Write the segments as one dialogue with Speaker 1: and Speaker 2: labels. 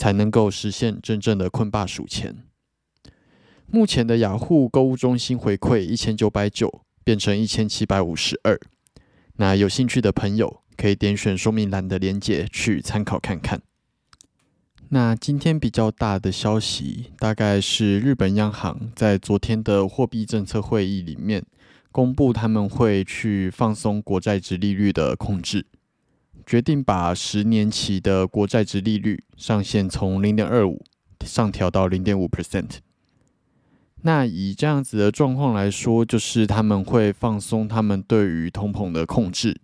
Speaker 1: 才能够实现真正的困霸数钱。目前的雅虎购物中心回馈一千九百九变成一千七百五十二，那有兴趣的朋友可以点选说明栏的链接去参考看看。那今天比较大的消息，大概是日本央行在昨天的货币政策会议里面公布，他们会去放松国债值利率的控制。决定把十年期的国债值利率上限从零点二五上调到零点五 percent。那以这样子的状况来说，就是他们会放松他们对于通膨的控制。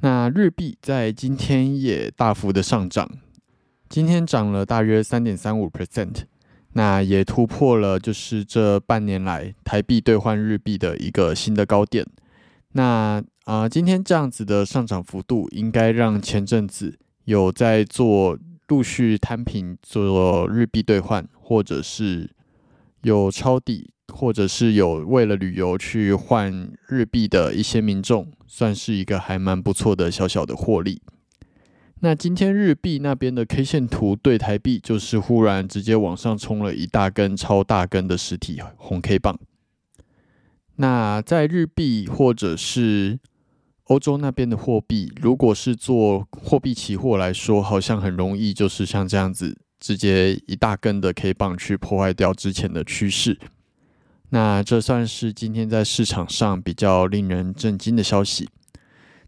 Speaker 1: 那日币在今天也大幅的上涨，今天涨了大约三点三五 percent，那也突破了就是这半年来台币兑换日币的一个新的高点。那啊，今天这样子的上涨幅度，应该让前阵子有在做陆续摊平做日币兑换，或者是有抄底，或者是有为了旅游去换日币的一些民众，算是一个还蛮不错的小小的获利。那今天日币那边的 K 线图对台币，就是忽然直接往上冲了一大根超大根的实体红 K 棒。那在日币或者是欧洲那边的货币，如果是做货币期货来说，好像很容易就是像这样子，直接一大根的 K 棒去破坏掉之前的趋势。那这算是今天在市场上比较令人震惊的消息。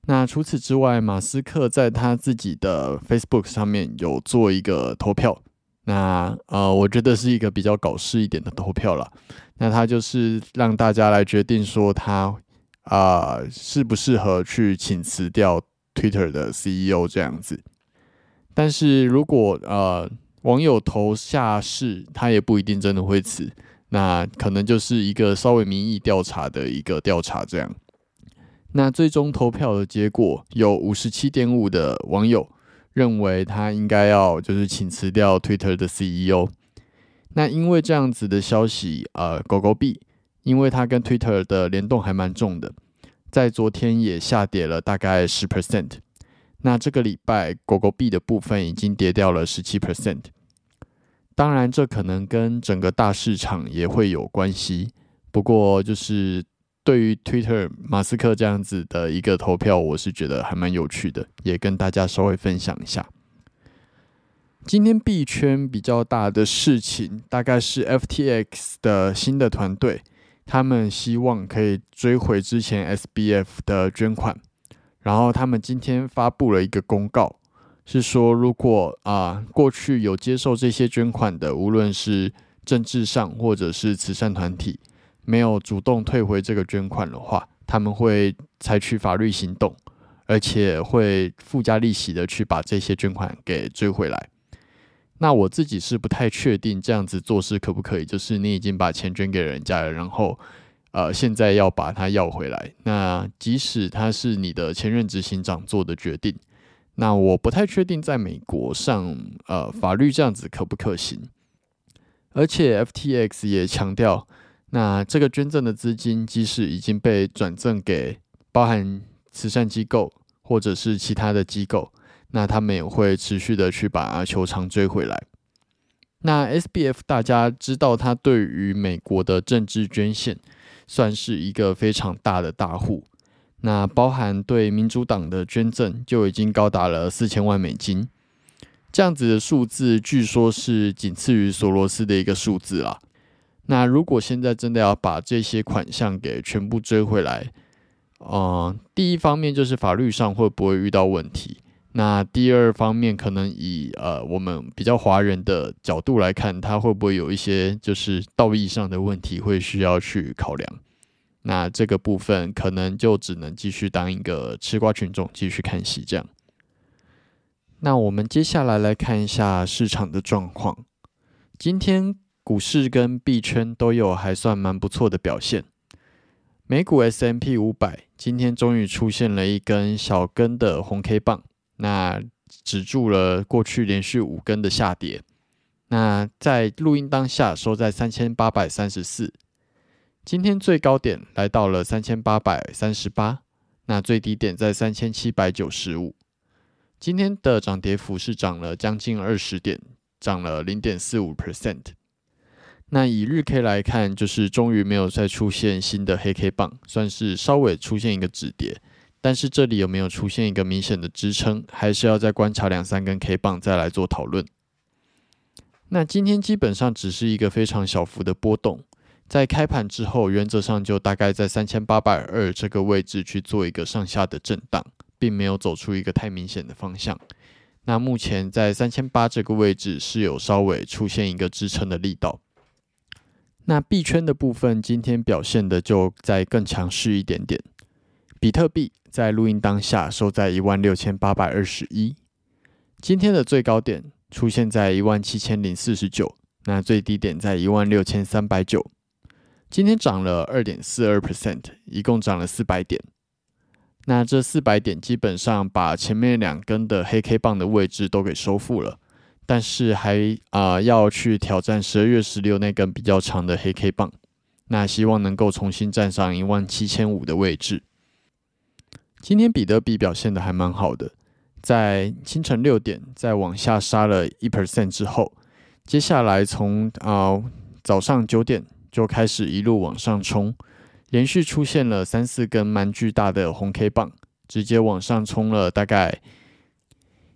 Speaker 1: 那除此之外，马斯克在他自己的 Facebook 上面有做一个投票。那呃，我觉得是一个比较搞事一点的投票了。那他就是让大家来决定说他啊适不适合去请辞掉 Twitter 的 CEO 这样子。但是如果呃网友投下是，他也不一定真的会辞。那可能就是一个稍微民意调查的一个调查这样。那最终投票的结果有五十七点五的网友。认为他应该要就是请辞掉 Twitter 的 CEO。那因为这样子的消息，呃，狗狗币，因为它跟 Twitter 的联动还蛮重的，在昨天也下跌了大概十 percent。那这个礼拜狗狗币的部分已经跌掉了十七 percent。当然，这可能跟整个大市场也会有关系。不过就是。对于 Twitter 马斯克这样子的一个投票，我是觉得还蛮有趣的，也跟大家稍微分享一下。今天币圈比较大的事情，大概是 FTX 的新的团队，他们希望可以追回之前 SBF 的捐款，然后他们今天发布了一个公告，是说如果啊过去有接受这些捐款的，无论是政治上或者是慈善团体。没有主动退回这个捐款的话，他们会采取法律行动，而且会附加利息的去把这些捐款给追回来。那我自己是不太确定这样子做事可不可以，就是你已经把钱捐给人家了，然后呃现在要把它要回来。那即使他是你的前任执行长做的决定，那我不太确定在美国上呃法律这样子可不可行。而且 FTX 也强调，那这个捐赠的资金即使已经被转赠给包含慈善机构或者是其他的机构，那他们也会持续的去把球场追回来。那 SBF 大家知道，他对于美国的政治捐献算是一个非常大的大户。那包含对民主党的捐赠就已经高达了四千万美金，这样子的数字，据说是仅次于索罗斯的一个数字啦。那如果现在真的要把这些款项给全部追回来，嗯，第一方面就是法律上会不会遇到问题？那第二方面，可能以呃我们比较华人的角度来看，他会不会有一些就是道义上的问题会需要去考量？那这个部分可能就只能继续当一个吃瓜群众，继续看戏这样。那我们接下来来看一下市场的状况。今天股市跟币圈都有还算蛮不错的表现。美股 S M P 五百今天终于出现了一根小根的红 K 棒，那止住了过去连续五根的下跌。那在录音当下收在三千八百三十四。今天最高点来到了三千八百三十八，那最低点在三千七百九十五。今天的涨跌幅是涨了将近二十点，涨了零点四五 percent。那以日 K 来看，就是终于没有再出现新的黑 K 棒，算是稍微出现一个止跌。但是这里有没有出现一个明显的支撑，还是要再观察两三根 K 棒再来做讨论。那今天基本上只是一个非常小幅的波动。在开盘之后，原则上就大概在三千八百二这个位置去做一个上下的震荡，并没有走出一个太明显的方向。那目前在三千八这个位置是有稍微出现一个支撑的力道。那币圈的部分今天表现的就在更强势一点点。比特币在录音当下收在一万六千八百二十一，今天的最高点出现在一万七千零四十九，那最低点在一万六千三百九。今天涨了二点四二 percent，一共涨了四百点。那这四百点基本上把前面两根的黑 K 棒的位置都给收复了，但是还啊要去挑战十二月十六那根比较长的黑 K 棒。那希望能够重新站上一万七千五的位置。今天比特币表现的还蛮好的，在清晨六点再往下杀了一 percent 之后，接下来从啊早上九点。就开始一路往上冲，连续出现了三四根蛮巨大的红 K 棒，直接往上冲了大概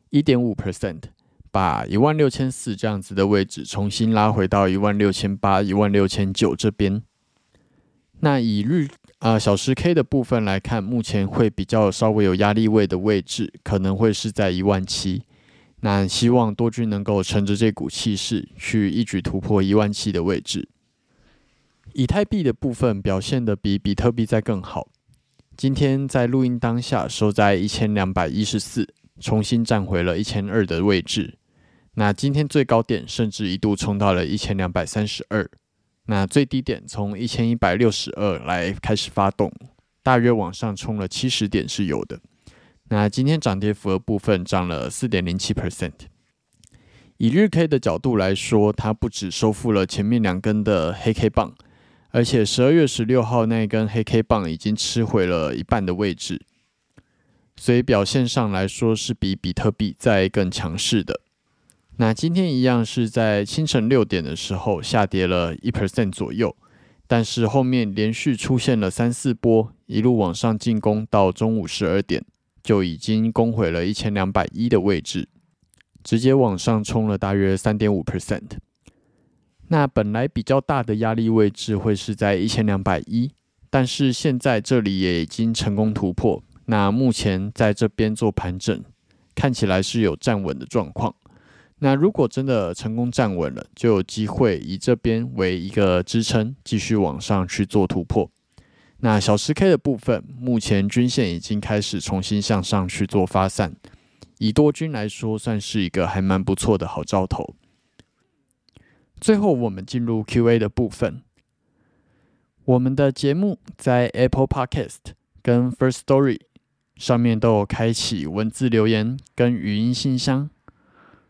Speaker 1: 一点五 percent，把一万六千四这样子的位置重新拉回到一万六千八、一万六千九这边。那以日啊小时 K 的部分来看，目前会比较稍微有压力位的位置，可能会是在一万七。那希望多军能够乘着这股气势，去一举突破一万七的位置。以太币的部分表现的比比特币在更好。今天在录音当下收在一千两百一十四，重新站回了一千二的位置。那今天最高点甚至一度冲到了一千两百三十二，那最低点从一千一百六十二来开始发动，大约往上冲了七十点是有的。那今天涨跌幅的部分涨了四点零七 percent。以日 K 的角度来说，它不止收复了前面两根的黑 K 棒。而且十二月十六号那一根黑 K 棒已经吃回了一半的位置，所以表现上来说是比比特币在更强势的。那今天一样是在清晨六点的时候下跌了一 percent 左右，但是后面连续出现了三四波，一路往上进攻到中午十二点就已经攻回了一千两百一的位置，直接往上冲了大约三点五 percent。那本来比较大的压力位置会是在一千两百一，但是现在这里也已经成功突破。那目前在这边做盘整，看起来是有站稳的状况。那如果真的成功站稳了，就有机会以这边为一个支撑，继续往上去做突破。那小十 K 的部分，目前均线已经开始重新向上去做发散，以多均来说，算是一个还蛮不错的好兆头。最后，我们进入 Q&A 的部分。我们的节目在 Apple Podcast 跟 First Story 上面都有开启文字留言跟语音信箱。